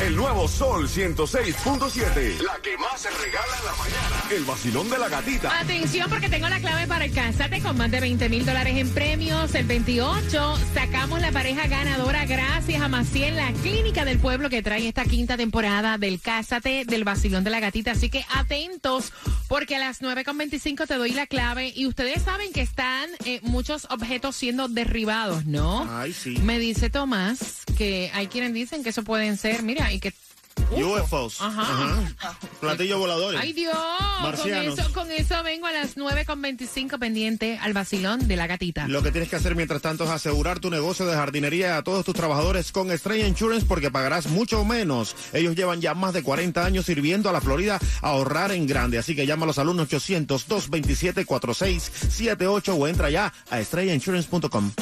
El nuevo Sol 106.7. La que más se regala en la mañana. El vacilón de la gatita. Atención porque tengo la clave para el Cásate con más de 20 mil dólares en premios. El 28 sacamos la pareja ganadora gracias a Maciel, la clínica del pueblo que trae esta quinta temporada del Cásate del vacilón de la gatita. Así que atentos porque a las 9.25 te doy la clave y ustedes saben que están eh, muchos objetos siendo derribados, ¿no? Ay, sí. Me dice Tomás que hay quienes dicen que eso pueden ser, mira, y que... UFOs. Ajá. Platillos voladores. Ay Dios, con eso, con eso vengo a las 9.25 pendiente al vacilón de la gatita. Lo que tienes que hacer mientras tanto es asegurar tu negocio de jardinería a todos tus trabajadores con Estrella Insurance porque pagarás mucho menos. Ellos llevan ya más de 40 años sirviendo a la Florida a ahorrar en grande. Así que llámalos al 1-800-227-4678 o entra ya a estrellainsurance.com.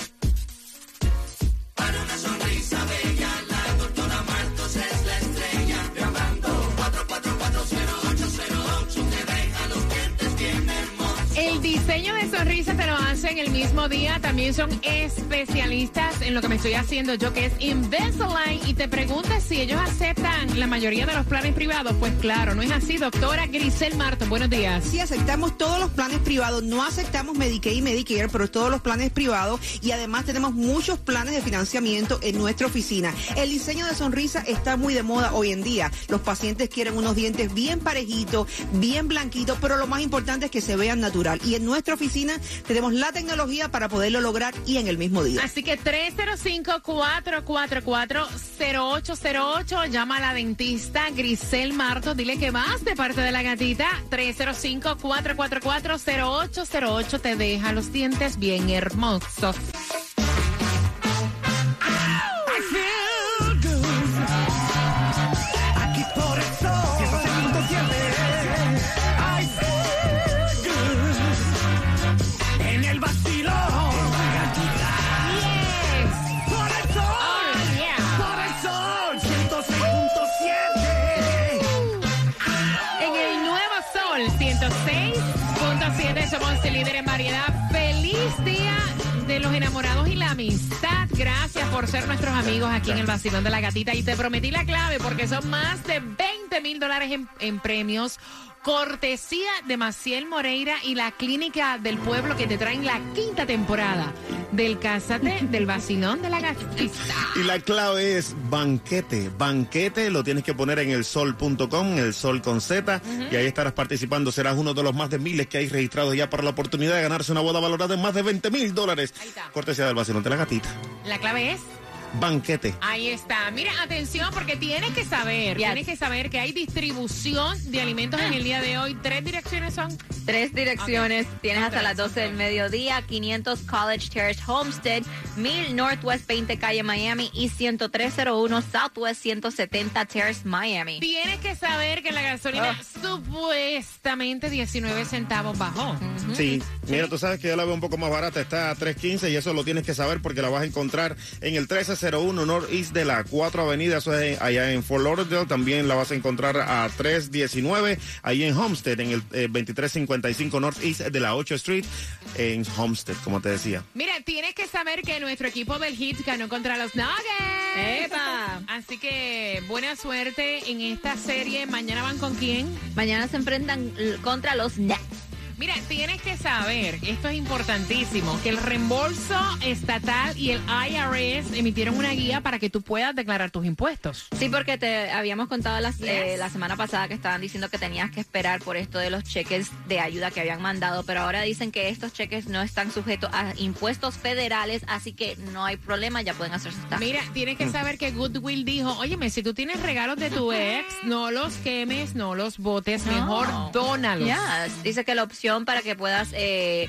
sonrisa te lo hacen el mismo día. También son especialistas en lo que me estoy haciendo yo, que es Invisalign. Y te preguntas si ellos aceptan la mayoría de los planes privados. Pues claro, no es así. Doctora Grisel Marto, buenos días. Sí, aceptamos todos los planes privados. No aceptamos Medicaid y Medicare, pero todos los planes privados. Y además tenemos muchos planes de financiamiento en nuestra oficina. El diseño de sonrisa está muy de moda hoy en día. Los pacientes quieren unos dientes bien parejitos, bien blanquitos, pero lo más importante es que se vean natural. Y en nuestra oficina tenemos la tecnología para poderlo lograr y en el mismo día. Así que 305-444-0808. Llama a la dentista Grisel Marto. Dile que vas de parte de la gatita. 305-444-0808. Te deja los dientes bien hermosos. 106.7 somos el líder en variedad. Feliz día de los enamorados y la amistad. Gracias por ser nuestros amigos aquí en el Vacilón de la Gatita. Y te prometí la clave porque son más de 20 mil dólares en, en premios. Cortesía de Maciel Moreira y la Clínica del Pueblo que te traen la quinta temporada del Cásate del Vacilón de la Gatita. Y la clave es banquete. Banquete lo tienes que poner en el sol.com, el sol con Z, y ahí estarás participando. Serás uno de los más de miles que hay registrados ya para la oportunidad de ganarse una boda valorada en más de 20 mil dólares. Cortesía del vacilón de la gatita. La clave es Banquete. Ahí está. Mira, atención, porque tienes que saber, tienes que saber que hay distribución de alimentos en el día de hoy. Tres direcciones son. Tres direcciones. Tienes hasta las 12 del mediodía. 500 College Terrace Homestead, 1000 Northwest 20 Calle Miami y 10301 Southwest 170 Terrace Miami. Tienes que saber que la gasolina supuestamente 19 centavos bajó. Sí, mira, tú sabes que yo la veo un poco más barata, está a 3.15 y eso lo tienes que saber porque la vas a encontrar en el 1301 Northeast de la 4 Avenida, eso es allá en Fort Lauderdale, también la vas a encontrar a 319 ahí en Homestead, en el eh, 2355 Northeast de la 8 Street en Homestead, como te decía. Mira, tienes que saber que nuestro equipo del Hit ganó contra los Nuggets. ¡Epa! Así que buena suerte en esta serie. Mañana van con quién? Mañana se enfrentan contra los Nets. Mira, tienes que saber, esto es importantísimo, que el reembolso estatal y el IRS emitieron una guía para que tú puedas declarar tus impuestos. Sí, porque te habíamos contado las- eh, Yes. la semana pasada que estaban diciendo que tenías que esperar por esto de los cheques de ayuda que habían mandado, pero ahora dicen que estos cheques no están sujetos a impuestos federales, así que no hay problema, ya pueden hacer sus. Mira, tienes que saber que Goodwill dijo, óyeme, si tú tienes regalos de tu ex, no los quemes, no los botes, mejor dónalos. Ya, dice que la opción para que puedas eh,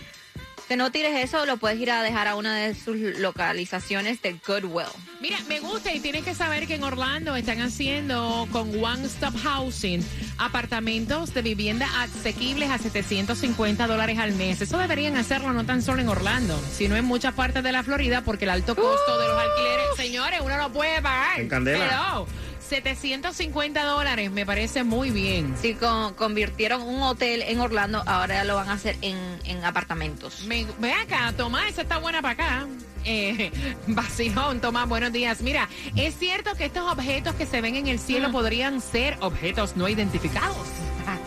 que no tires eso, lo puedes ir a dejar a una de sus localizaciones de Goodwill. Mira, me gusta y tienes que saber que en Orlando están haciendo con One Stop Housing apartamentos de vivienda asequibles a 750 dólares al mes. Eso deberían hacerlo no tan solo en Orlando, sino en muchas partes de la Florida porque el alto costo de los alquileres, señores, uno no puede pagar. En candela. Hello. 750 dólares, me parece muy bien. Sí, con- convirtieron un hotel en Orlando, ahora ya lo van a hacer en, en apartamentos. Me- ve acá, Tomás, esa está buena para acá. Eh, vacilón, Tomás, buenos días. Mira, ¿es cierto que estos objetos que se ven en el cielo podrían ser objetos no identificados?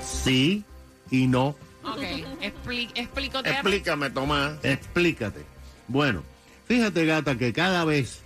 Sí y no. Ok, expli. Explícame, Tomás. Explícate. Bueno, fíjate, gata, que cada vez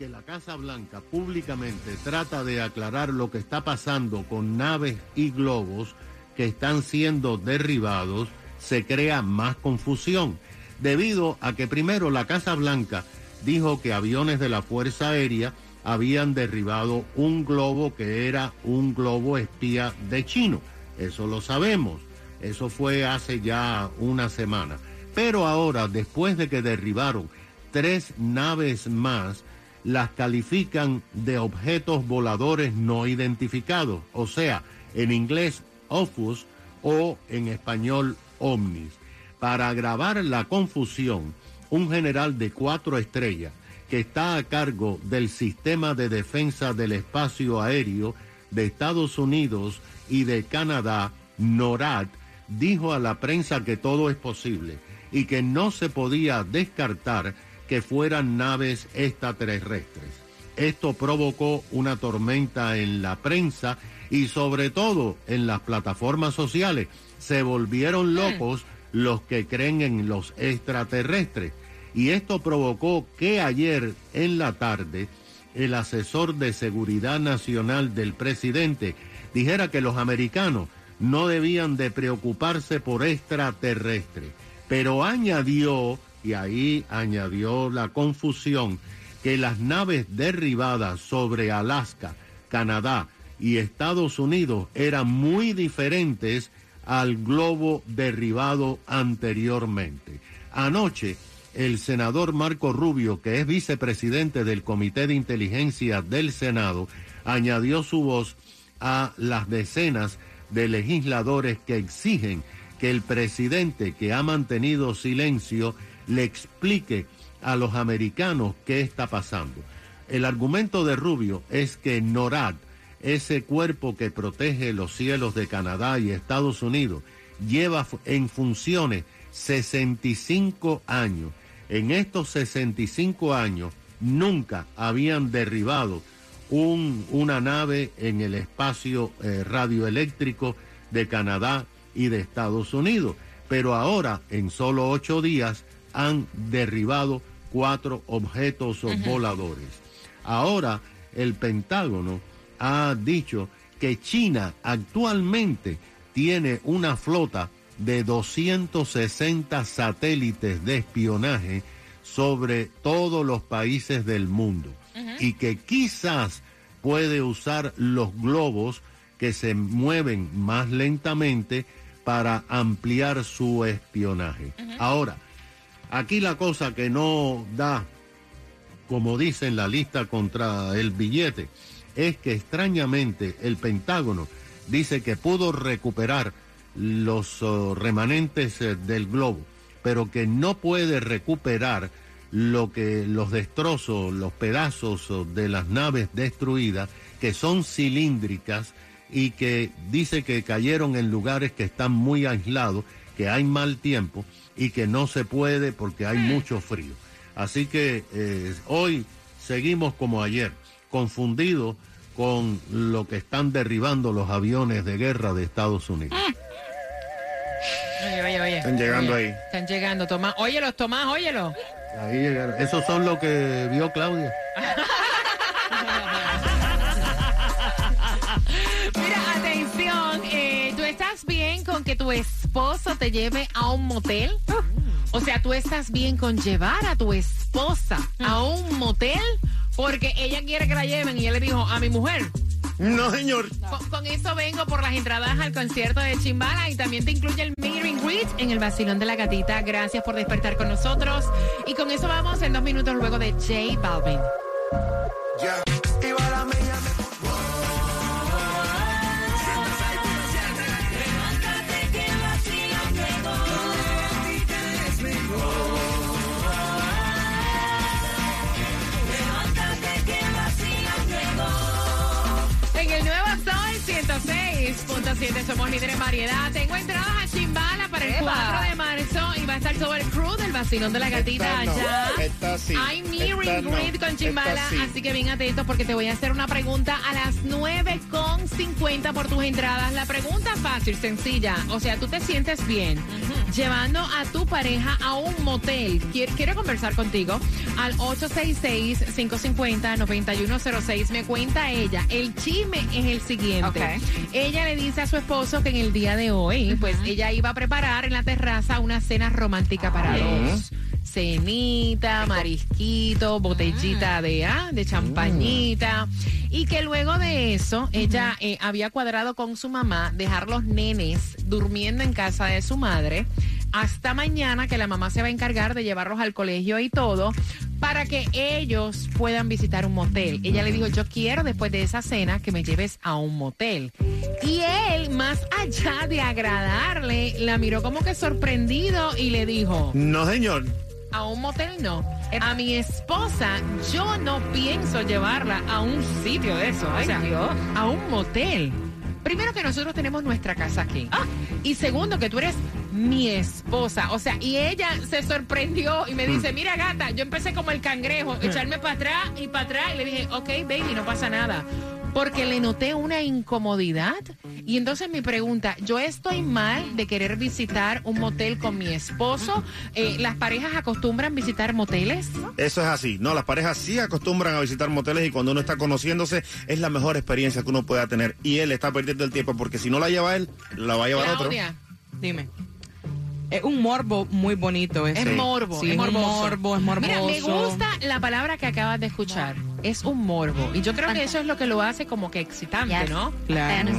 que la Casa Blanca públicamente trata de aclarar lo que está pasando con naves y globos que están siendo derribados, se crea más confusión, debido a que primero la Casa Blanca dijo que aviones de la Fuerza Aérea habían derribado un globo que era un globo espía de chino. Eso lo sabemos. Eso fue hace ya una semana. Pero ahora, después de que derribaron tres naves más, las califican de objetos voladores no identificados, o sea, en inglés OFUS o en español OVNIS. Para agravar la confusión, un general de cuatro estrellas que está a cargo del sistema de defensa del espacio aéreo de Estados Unidos y de Canadá, NORAD, dijo a la prensa que todo es posible y que no se podía descartar que fueran naves extraterrestres. Esto provocó una tormenta en la prensa y sobre todo en las plataformas sociales. Se volvieron locos los que creen en los extraterrestres. Y esto provocó que ayer en la tarde el asesor de seguridad nacional del presidente dijera que los americanos no debían de preocuparse por extraterrestres. Pero añadió, y ahí añadió la confusión, que las naves derribadas sobre Alaska, Canadá y Estados Unidos eran muy diferentes al globo derribado anteriormente. Anoche, el senador Marco Rubio, que es vicepresidente del Comité de Inteligencia del Senado, añadió su voz a las decenas de legisladores que exigen que el presidente que ha mantenido silencio le explique a los americanos qué está pasando. El argumento de Rubio es que NORAD, ese cuerpo que protege los cielos de Canadá y Estados Unidos, lleva en funciones 65 años. En estos 65 años nunca habían derribado un- una nave en el espacio eh, radioeléctrico de Canadá y de Estados Unidos. Pero ahora, en solo ocho días, han derribado cuatro objetos voladores. Ahora, el Pentágono ha dicho que China actualmente tiene una flota de 260 satélites de espionaje sobre todos los países del mundo y que quizás puede usar los globos que se mueven más lentamente para ampliar su espionaje. Ahora, aquí la cosa que no da, como dice en la lista contra el billete, es que extrañamente el Pentágono dice que pudo recuperar los oh, remanentes eh, del globo, pero que no puede recuperar lo que los destrozos, los pedazos oh, de las naves destruidas, que son cilíndricas y que dice que cayeron en lugares que están muy aislados, que hay mal tiempo y que no se puede porque hay mucho frío. Así que eh, hoy seguimos como ayer, confundidos con lo que están derribando los aviones de guerra de Estados Unidos. Oye, oye, oye. Están llegando Oye, ahí. Están llegando, Tomás. Óyelos, Tomás, óyelos. Ahí llegaron. Esos son lo que vio Claudia. Mira, atención, eh, ¿tú estás bien con que tu esposo te lleve a un motel? O sea, ¿tú estás bien con llevar a tu esposa a un motel? Porque ella quiere que la lleven y él le dijo a mi mujer. No, señor. Con, con eso vengo por las entradas al concierto de Chimbala y también te incluye el meet and greet en el vacilón de la gatita. Gracias por despertar con nosotros. Y con eso vamos en dos minutos luego de J Balvin. Ya. 106.7, somos líderes en variedad. Tengo entradas a Chimbala para el Eva. 4 de marzo y va a estar todo el crew del vacilón de la gatita no, allá. esta sí, Hay and no, con Chimbala, sí. así que bien atentos porque te voy a hacer una pregunta a las 9.50 por tus entradas. La pregunta fácil, sencilla. O sea, tú te sientes bien llevando a tu pareja a un motel. Quiero conversar contigo al 866-550-9106. Me cuenta ella. El chisme es el siguiente. Ella le dice a su esposo que en el día de hoy, pues ella iba a preparar en la terraza una cena romántica para dos. Cenita, marisquito, botellita de, ah, de champañita. Y que luego de eso, ella eh, había cuadrado con su mamá dejar los nenes durmiendo en casa de su madre hasta mañana que la mamá se va a encargar de llevarlos al colegio y todo para que ellos puedan visitar un motel. Ella le dijo, yo quiero después de esa cena que me lleves a un motel. Y él, más allá de agradarle, la miró como que sorprendido y le dijo, No, señor. A un motel no. A mi esposa yo no pienso llevarla a un sitio de eso. o sea, a un motel. Primero que nosotros tenemos nuestra casa aquí. Y segundo que tú eres mi esposa. O sea, y ella se sorprendió y me dice, mira gata, yo empecé como el cangrejo, echarme para atrás y para atrás. Y le dije, ok, baby, no pasa nada. Porque le noté una incomodidad. Y entonces mi pregunta, ¿yo estoy mal de querer visitar un motel con mi esposo? Eh, ¿Las parejas acostumbran visitar moteles? Eso es así. No, las parejas sí acostumbran a visitar moteles y cuando uno está conociéndose es la mejor experiencia que uno pueda tener. Y él está perdiendo el tiempo porque si no la lleva él, la va a llevar otro. Dime. Es un morbo muy bonito. es ese. morbo, Sí, es es un morboso. morbo, es morboso. Mira, me gusta la palabra que acabas de escuchar. Es un morbo. Y yo creo que eso es lo que lo hace como que excitante, Yes. ¿no? Claro.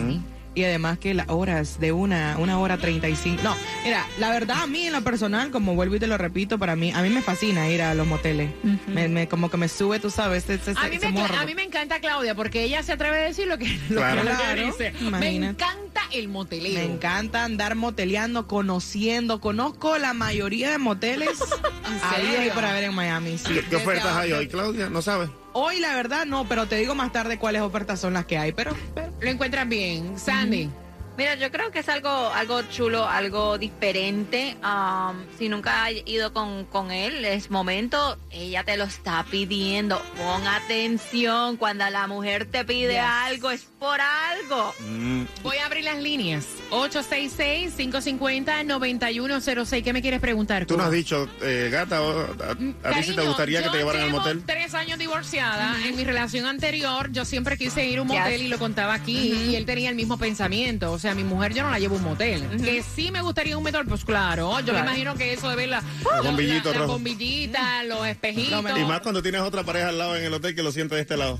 Y además que las horas de una, una hora treinta y cinco. No, mira, la verdad a mí en lo personal, como vuelvo y te lo repito, para mí, a mí me fascina ir a los moteles. me, me- como que me sube, tú sabes, ese, ese- A mí, ese me, a mí me encanta Claudia porque ella se atreve a decir lo que, lo que- Claro. lo que Claro, dice. Me encanta el moteleo. Me encanta andar moteleando, conociendo. Conozco la mayoría de moteles ahí para ver en Miami. sí. ¿Qué, qué ofertas hay hoy, Claudia? ¿No sabes? Hoy la verdad no, pero te digo más tarde cuáles ofertas son las que hay. Pero, pero Lo encuentras bien. Sandy. Mira, yo creo que es algo, algo chulo, algo diferente. Um, si nunca has ido con, con él, es momento, ella te lo está pidiendo. Pon atención, cuando la mujer te pide Yes. algo, es por algo. Mm, Voy a abrir las líneas. 866-550-9106. ¿Qué me quieres preguntar? Tú no Cuba? has dicho, eh, gata, o- a, a ti sí te gustaría que te llevaran al motel. tres años divorciada. En mi relación anterior, yo siempre quise ir a un Yes. motel y lo contaba aquí. Y él tenía el mismo pensamiento. O sea, mi mujer yo no la llevo a un motel. Que sí me gustaría un motel, pues claro. Yo me imagino que eso de ver la, Los bombillitos la- las rojos. bombillitas, los espejitos. Y más cuando tienes otra pareja al lado en el hotel que lo siente de este lado.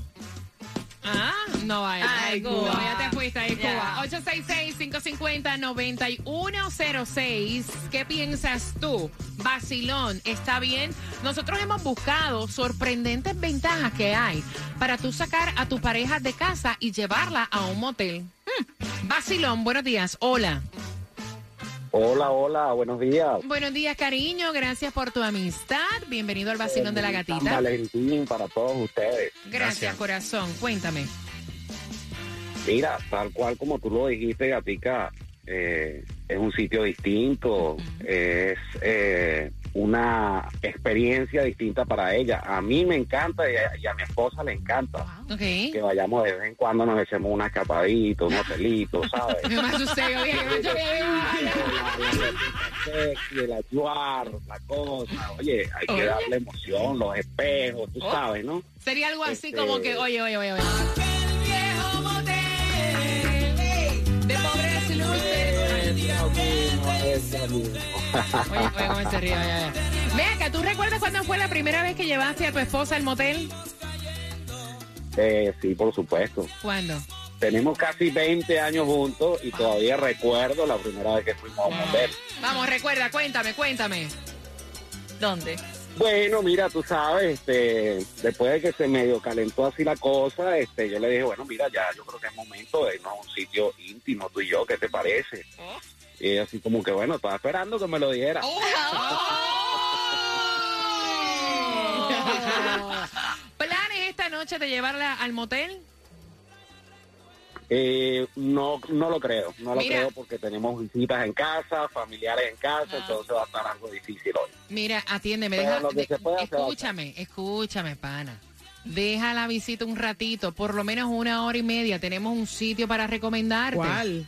Ah, no vaya. Ay, No, Cuba. ya te fuiste ahí. Cuba. 866-550-9106. ¿Qué piensas tú? Vacilón, ¿está bien? Nosotros hemos buscado sorprendentes ventajas que hay para tú sacar a tu pareja de casa y llevarla a un motel. Hmm. Vacilón, buenos días. Hola. Hola, hola, buenos días. Buenos días, cariño. Gracias por tu amistad. Bienvenido al Vacilón de la San Gatita. Valentín para todos ustedes. Gracias, corazón. Cuéntame. Mira, tal cual como tú lo dijiste, Gatica, eh, es un sitio distinto, es eh, una experiencia distinta para ella. A mí me encanta y a, y a mi esposa le encanta Ok. que vayamos de vez en cuando, nos echemos una escapadita, un hotelito, ¿sabes? Que el ayudar, la cosa. Oye, hay que Oye. darle emoción, los espejos, tú Oh. sabes, ¿no? Sería algo así Este- como que, oye, oye, oye, oye. Luces. Oye, oye, cómo se ríe, oye, oye. Ve acá, ¿tú recuerdas cuándo fue la primera vez que llevaste a tu esposa al motel? Eh, sí, por supuesto. ¿Cuándo? Tenemos casi 20 años juntos y todavía recuerdo la primera vez que fuimos a un motel. Vamos, recuerda, cuéntame, cuéntame. ¿Dónde? Bueno, mira, tú sabes, este, después de que se medio calentó así la cosa, este, yo le dije, bueno, mira, ya, yo creo que es momento de irnos a un sitio íntimo, tú y yo, ¿qué te parece? Y ella así como que, bueno, estaba esperando que me lo dijera. ¿Planes esta noche de llevarla al motel? Eh, no, no lo creo, no lo Mira. creo porque tenemos visitas en casa, familiares en casa, entonces va a estar algo difícil hoy. Mira, atiéndeme, deja, lo que de- se puede hacer, escúchame, escúchame, pana. Deja la visita un ratito, por lo menos una hora y media. Tenemos un sitio para recomendarte. ¿Cuál?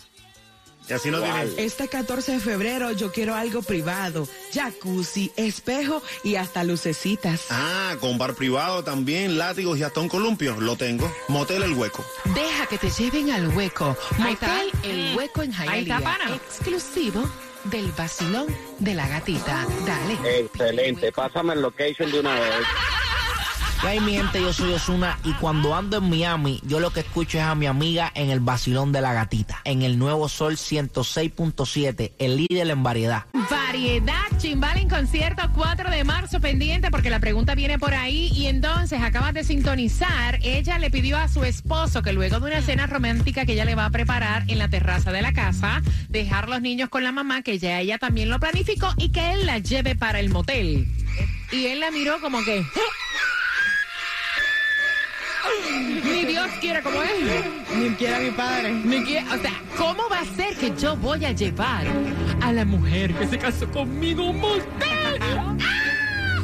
Y así no ¿Cuál? tienes. Este 14 de febrero yo quiero algo privado, jacuzzi, espejo y hasta lucecitas. Ah, con bar privado también, látigos y hasta un columpio. Lo tengo. Motel El Hueco. Deja que te lleven al hueco. Motel El Hueco en Ahí Hialeah. Exclusivo del vacilón de la gatita. Dale. Excelente, pásame el location de una vez. ¿Qué hay, mi gente? Yo soy Osuna y cuando ando en Miami, yo lo que escucho es a mi amiga en el vacilón de la gatita, en el nuevo Sol 106.7, el líder en variedad. Variedad Chimbal en concierto 4 de marzo pendiente porque la pregunta viene por ahí y entonces acabas de sintonizar. Ella le pidió a su esposo que luego de una cena romántica que ella le va a preparar en la terraza de la casa, dejar los niños con la mamá, que ya ella también lo planificó y que él la lleve para el motel. Y él la miró como que... Ni Dios quiera como es. Ni quiera mi padre. Ni que- o sea, ¿cómo va a ser que yo voy a llevar a la mujer que se casó conmigo a un motel? ¡Ah!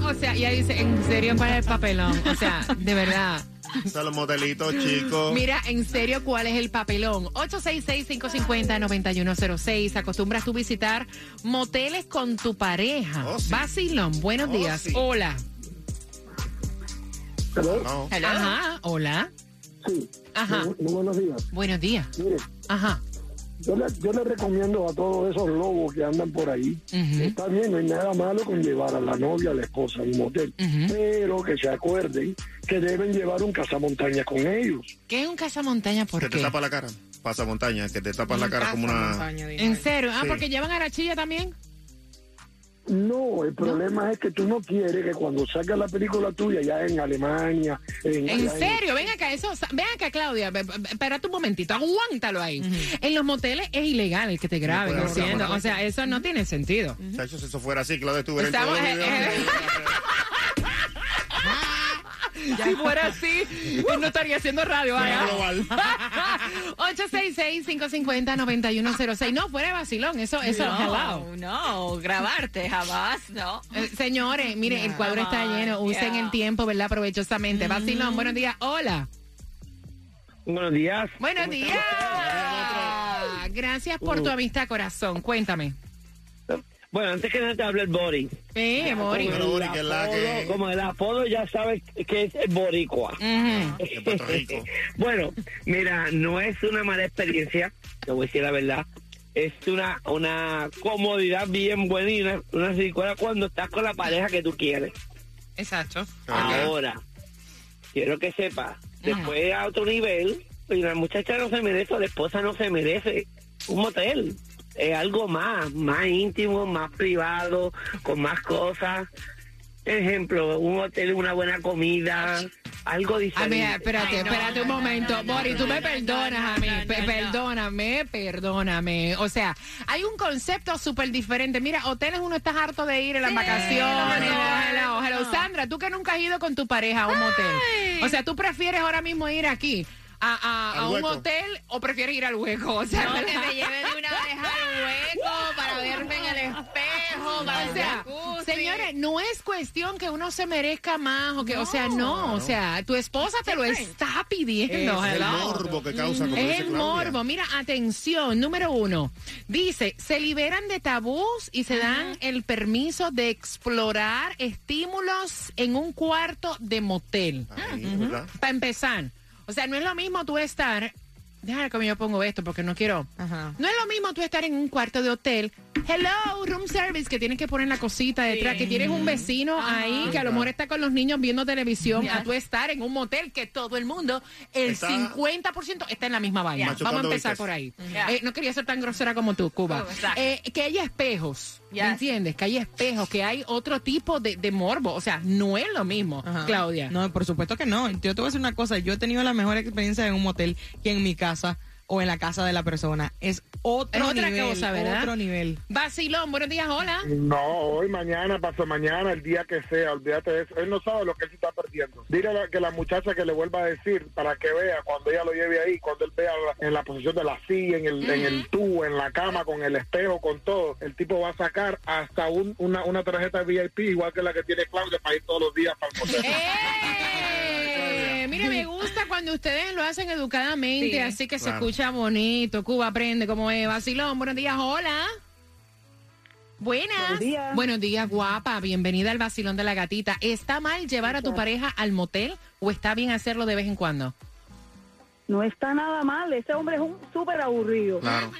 O sea, ella dice, ¿en serio cuál es el papelón? O sea, de verdad. Son los motelitos, chicos. Mira, en serio, ¿cuál es el papelón? 866-550-9106. ¿Acostumbras tú visitar moteles con tu pareja? Oh, sí. Vacilón, buenos Oh, días. sí. Hola. No. Ajá, hola. Sí. Ajá. Muy, muy buenos días. Buenos días. Mire, Ajá. yo le, yo le recomiendo a todos esos lobos que andan por ahí. Está bien, no hay nada malo con llevar a la novia, a la esposa a un motel. Pero que se acuerden que deben llevar un cazamontañas con ellos. ¿Qué es un cazamontaña? ¿Por Que te tapa la cara. Pasa montaña, que te tapas la cara como una. ¿En serio? Ah, Sí. porque llevan a la chilla también. No, el problema es que tú no quieres que cuando salga la película tuya ya en Alemania, en, ¿En serio? Ven acá, eso, ven acá, Claudia, espérate un momentito, aguántalo ahí. En los moteles es ilegal el que te graben haciendo, nada. o sea, eso no tiene sentido. Chacho, si eso fuera así, Claudia estuviera en Estamos- Si fuera así, él no estaría haciendo radio, vaya. 866-550-9106. No, fuera de vacilón, eso, eso, hello. No, no, grabarte jamás, no. Eh, señores, mire, el cuadro está lleno. Usen el tiempo, ¿verdad? Provechosamente. Vacilón, buenos días. Hola. Buenos días. Buenos días. Gracias por tu amistad, corazón. Cuéntame. Bueno, antes que nada te habla el Bori. Mori. Pero, Bori, que es la Apodo, que- Como el apodo ya sabes que es el boricua. Bueno, mira, no es una mala experiencia, te voy a decir la verdad. Es una, una comodidad bien buena y una, una ridiculez cuando estás con la pareja que tú quieres. Exacto. Ahora, quiero que sepas, después a otro nivel, y la muchacha no se merece, o la esposa no se merece un motel. Es algo más, más íntimo, más privado, con más cosas. Ejemplo, un hotel, una buena comida, algo Ah, diferente. mira, espérate, Ay, no, espérate un momento. no, no, Bori, tú no, me no, perdonas a mí. Perdóname, perdóname. O sea, hay un concepto súper diferente. Mira, hoteles uno está harto de ir en las Sí, vacaciones. no, no, hello, hello. no. Sandra, tú que nunca has ido con tu pareja a un motel. Ay. O sea, ¿tú prefieres ahora mismo ir aquí a, a- a un hotel o prefieres ir al hueco? O sea, No, que me lleve de una vez al hueco para verme en el espejo, para O el sea, señores, no es cuestión que uno se merezca más o que, o sea, no, o sea, tu esposa te lo está pidiendo. Es el morbo que causa, como Es dice el morbo. Mira, atención, número uno. Dice, se liberan de tabús y se dan el permiso de explorar estímulos en un cuarto de motel. Ahí. Para empezar. O sea, no es lo mismo tú estar... Déjame que yo pongo esto porque no quiero... Ajá. No es lo mismo tú estar en un cuarto de hotel. Hello, room service, que tienes que poner la cosita detrás, que tienes un vecino ahí que a lo mejor está con los niños viendo televisión, a tú estar en un motel que todo el mundo, el Está- 50% está en la misma vaina. Vamos a empezar por ahí. Eh, no quería ser tan grosera como tú, Cuba. Oh. Eh, que haya espejos, ¿me Yes. entiendes? Que haya espejos, que hay otro tipo de, de morbo. O sea, no es lo mismo, Ajá. Claudia. No, por supuesto que no. Yo te voy a decir una cosa. Yo he tenido la mejor experiencia en un motel que en mi casa. O en la casa de la persona. Es otro Es otra nivel, cosa, ¿verdad? Otro nivel. Vacilón, buenos días, hola. No, hoy, mañana, pasó mañana, el día que sea, olvídate de eso. Él no sabe lo que él se está perdiendo. Dile a que la muchacha que le vuelva a decir para que vea cuando ella lo lleve ahí, cuando él vea en la posición de la silla, en el, en el tubo, en la cama, con el espejo, con todo. El tipo va a sacar hasta un- una, una tarjeta VIP, igual que la que tiene Claudia, para ir todos los días para el mire, me gusta cuando ustedes lo hacen educadamente, Sí. así que se escucha bonito. Cuba aprende como es. Vacilón, buenos días, hola. Buenas. Buenos días. Buenos días, guapa. Bienvenida al vacilón de la gatita. ¿Está mal llevar a tu pareja al motel o está bien hacerlo de vez en cuando? No está nada mal, ese hombre es un súper aburrido. Claro.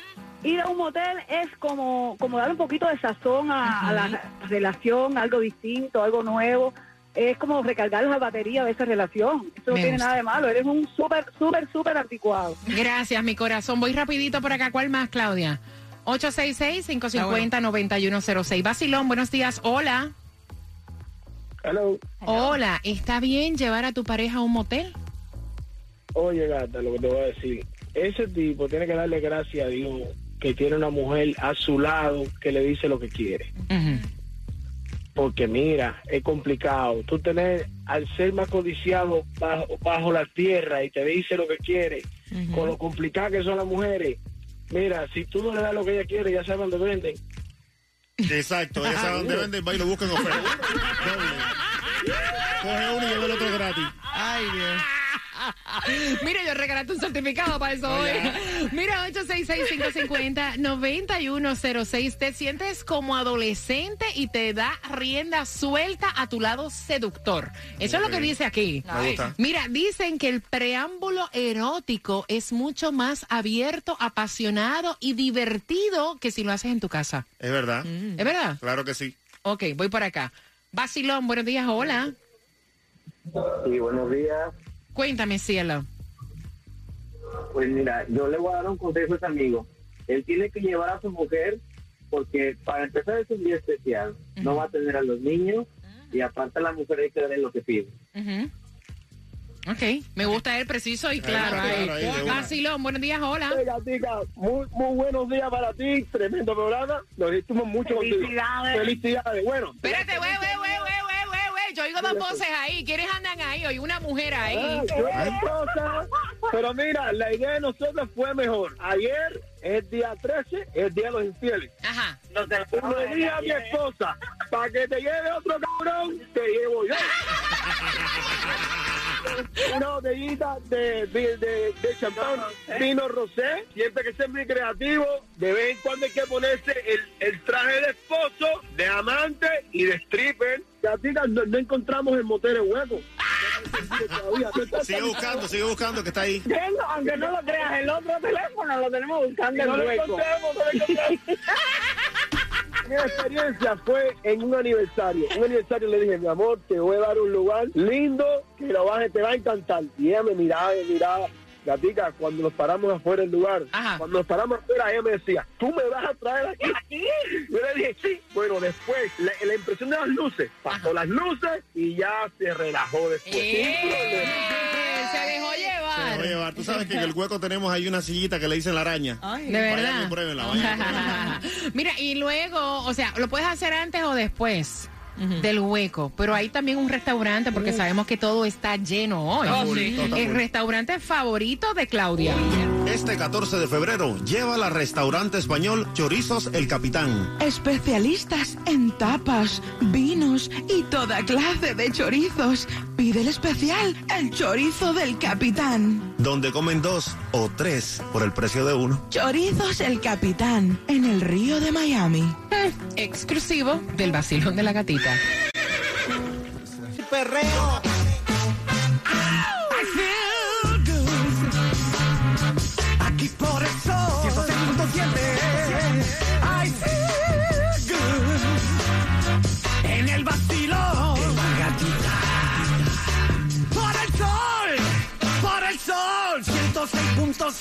Ir a un motel es como, como dar un poquito de sazón a, a la relación, algo distinto, algo nuevo. Es como recargar la batería de esa relación. Eso no Me tiene gusta. nada de malo, eres un súper, súper, súper anticuado. Gracias, mi corazón. Voy rapidito por acá. ¿Cuál más, Claudia? 866-550-9106. Vacilón, buenos días. Hola. Hello. Hola. ¿Está bien llevar a tu pareja a un motel? Oye, gata, lo que te voy a decir. Ese tipo tiene que darle gracias a Dios que tiene una mujer a su lado que le dice lo que quiere. Ujú. Porque mira, es complicado. Tú tener al ser más codiciado bajo, bajo la tierra y te dice lo que quiere, con lo complicado que son las mujeres. Mira, si tú no le das lo que ella quiere, ya sabes dónde venden. Exacto, esa es donde venden, va y lo buscan oferta. Doble. Coge uno y lleva el otro gratis. Ay, Dios. Mira, yo regalaste un certificado para eso hoy. Mira, 866-550-9106. Te sientes como adolescente y te da rienda suelta a tu lado seductor. Eso es lo que dice aquí. Me gusta. Mira, dicen que el preámbulo erótico es mucho más abierto, apasionado y divertido que si lo haces en tu casa. Es verdad. ¿Es verdad? Claro que sí. Ok, voy por acá. Basilón, buenos días, hola. Sí, buenos días. Cuéntame, cielo. Pues mira, yo le voy a dar un consejo a ese amigo. Él tiene que llevar a su mujer porque para empezar es un día especial. No va a tener a los niños y aparte a la mujer hay que darle lo que pide. Ujú. Ok, me gusta el preciso y claro. Vacilón, buenos días, hola. Gatica, muy, muy buenos días para ti. Tremendo programa. Nos hicimos mucho contigo. Felicidades. Felicidades. Bueno. Espérate, dos voces ahí. ¿Quiénes andan ahí? Oí una mujer ahí. Ah, cosa. Pero mira, la idea de nosotros fue mejor. Ayer es día 13, es día de los infieles. Ajá. Uno le dije a mi esposa, para que te lleve otro cabrón, te llevo yo. Una botellita de, de, de, de champán, vino rosé, siempre que sea muy creativo, de vez en cuando hay que ponerse el, el traje de esposo, de amante y de stripper. Gatica, no, no encontramos el motel en hueco. Sigue buscando, sigue buscando, que está ahí. aunque no lo creas, el otro teléfono lo tenemos buscando No en lo hueco. encontramos, no lo encontramos. Mi experiencia fue en un aniversario. Un aniversario le dije, mi amor, te voy a dar un lugar lindo que lo vas, te va a encantar. Y ella me miraba, me miraba. Gatica, cuando nos paramos afuera del lugar, Ajá. cuando nos paramos afuera, ella me decía, ¿tú me vas a traer aquí? Yo le dije, sí. Bueno, después, la, la impresión de las luces, pasó las luces y ya se relajó después. Sin problema. Eh, se dejó Se llevar. lo voy a llevar. Tú sabes que en el hueco tenemos ahí una sillita que le dicen la araña. Ay. De Vayan verdad. y pruébenla, vayan y pruébenla. Mira, y luego, o sea, lo puedes hacer antes o después del hueco, pero hay también un restaurante porque sabemos que todo está lleno hoy. El restaurante favorito de Claudia. Este 14 de febrero, lleva al restaurante español Chorizos El Capitán. Especialistas en tapas, vinos y toda clase de chorizos. Pide el especial, el chorizo del capitán. Donde comen dos o tres por el precio de uno. Chorizos el capitán, en el río de Miami. Eh, exclusivo del vacilón de la gatita.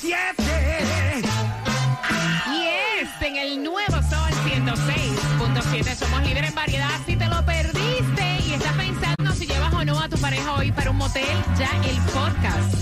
106.7 Y es en el nuevo Sol 106.7. Somos líderes en variedad. Si te lo perdiste y estás pensando si llevas o no a tu pareja hoy para un motel, ya el podcast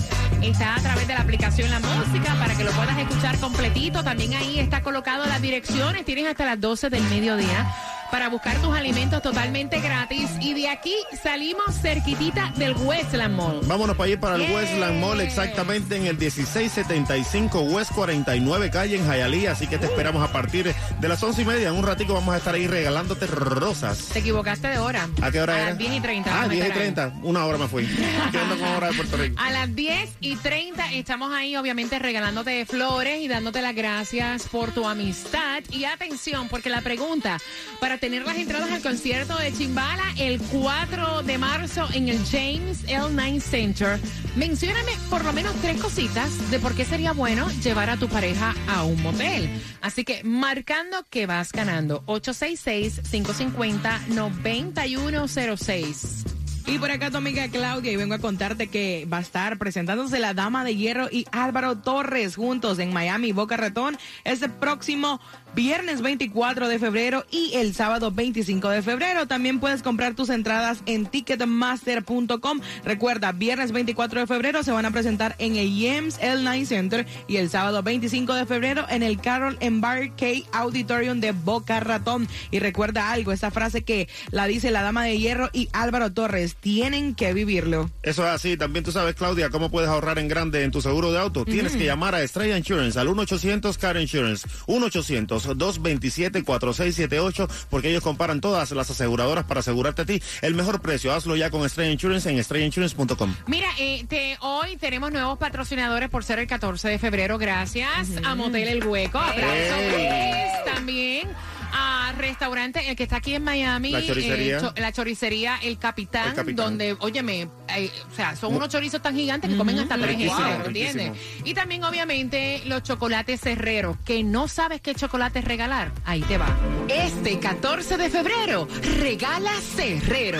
está a través de la aplicación La Música para que lo puedas escuchar completito. También ahí está colocado las direcciones. Tienes hasta las 12 del mediodía para buscar tus alimentos totalmente gratis. Y de aquí salimos cerquitita del Westland Mall. Vámonos para ir para el Yeah. Westland Mall, exactamente en el 1675 West 49 calle en Hialeah. Así que te esperamos a partir de las once y media. En un ratico vamos a estar ahí regalándote rosas. Te equivocaste de hora. ¿A qué hora A era? las 10 y 30. Ah, vamos a 10 y estar ahí. 30. Una hora me fui. Quedando con hora de Puerto Rico. A las 10 y 30 estamos ahí, obviamente, regalándote flores y dándote las gracias por tu amistad. Y atención, porque la pregunta, para tener las entradas al concierto de Chimbala el 4 de marzo en el James L9 Center, mencióname por lo menos tres cositas de por qué sería bueno llevar a tu pareja a un motel. Así que marcando que vas ganando 866-550-9106. Y por acá tu amiga Claudia y vengo a contarte que va a estar presentándose la Dama de Hierro y Álvaro Torres juntos en Miami Boca Ratón este próximo viernes 24 de febrero y el sábado 25 de febrero. También puedes comprar tus entradas en ticketmaster.com. Recuerda, viernes 24 de febrero se van a presentar en el James L9 Center y el sábado 25 de febrero en el Carol Embarque Auditorium de Boca Ratón. Y recuerda algo, esta frase que la dice la Dama de Hierro y Álvaro Torres, tienen que vivirlo. Eso es así. También tú sabes, Claudia, cómo puedes ahorrar en grande en tu seguro de auto. Tienes que llamar a Estrella Insurance al 1-800 Car Insurance. 1-800-227-4678 porque ellos comparan todas las aseguradoras para asegurarte a ti el mejor precio. Hazlo ya con Estrella Insurance en estrellainsurance.com. Mira, eh, te- hoy tenemos nuevos patrocinadores por ser el 14 de febrero. Gracias a Motel El Hueco. Aplausos, Ey. please. También a restaurante, el que está aquí en Miami. La choricería. eh, cho- la choricería El Capitán, El Capitán. donde, óyeme, eh, o sea, son unos chorizos tan gigantes que comen hasta tres gente, ¿entiendes? Y también, obviamente, los chocolates Herrero, que no sabes qué chocolates regalar. Ahí te va. Este 14 de febrero, regala Herrero.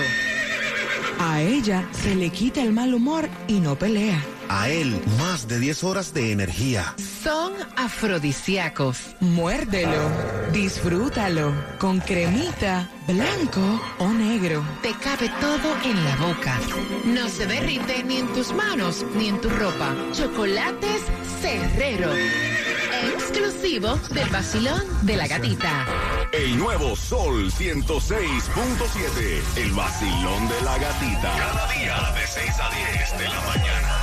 A ella se le quita el mal humor y no pelea. A él, más de 10 horas de energía. Son afrodisíacos. Muérdelo, disfrútalo, con cremita, blanco o negro. Te cabe todo en la boca. No se derrite ni en tus manos ni en tu ropa. Chocolates Cerrero. Exclusivo del vacilón de la gatita. El nuevo Sol 106.7. El vacilón de la gatita. Cada día de 6 a 10 de la mañana.